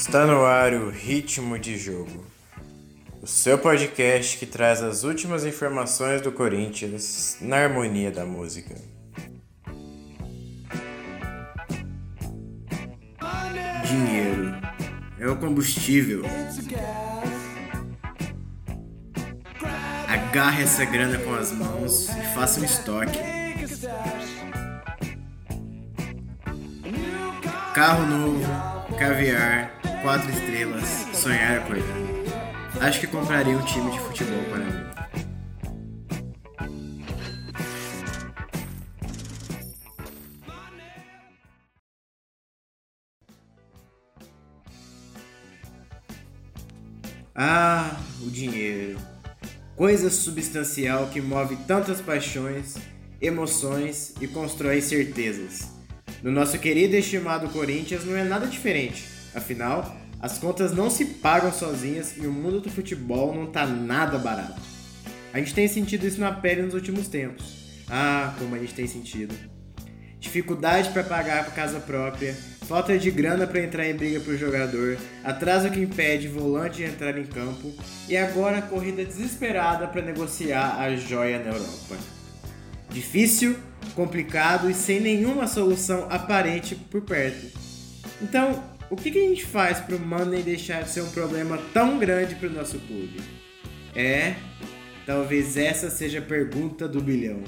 Está no ar o Ritmo de Jogo, o seu podcast que traz as últimas informações do Corinthians na harmonia da música. Dinheiro é o combustível. Agarre essa grana com as mãos e faça um estoque. Carro novo, caviar, quatro estrelas, sonhar acordar. Acho que compraria um time de futebol para mim. Ah, o dinheiro. Coisa substancial que move tantas paixões, emoções e constrói certezas. No nosso querido e estimado Corinthians não é nada diferente. Afinal, as contas não se pagam sozinhas e o mundo do futebol não tá nada barato. A gente tem sentido isso na pele nos últimos tempos. Ah, como a gente tem sentido. Dificuldade para pagar a casa própria, falta de grana para entrar em briga pro jogador, atraso que impede volante de entrar em campo e agora corrida desesperada para negociar a joia na Europa. Difícil, complicado e sem nenhuma solução aparente por perto. Então, o que, a gente faz para o Money deixar de ser um problema tão grande para o nosso clube? É, talvez essa seja a pergunta do bilhão.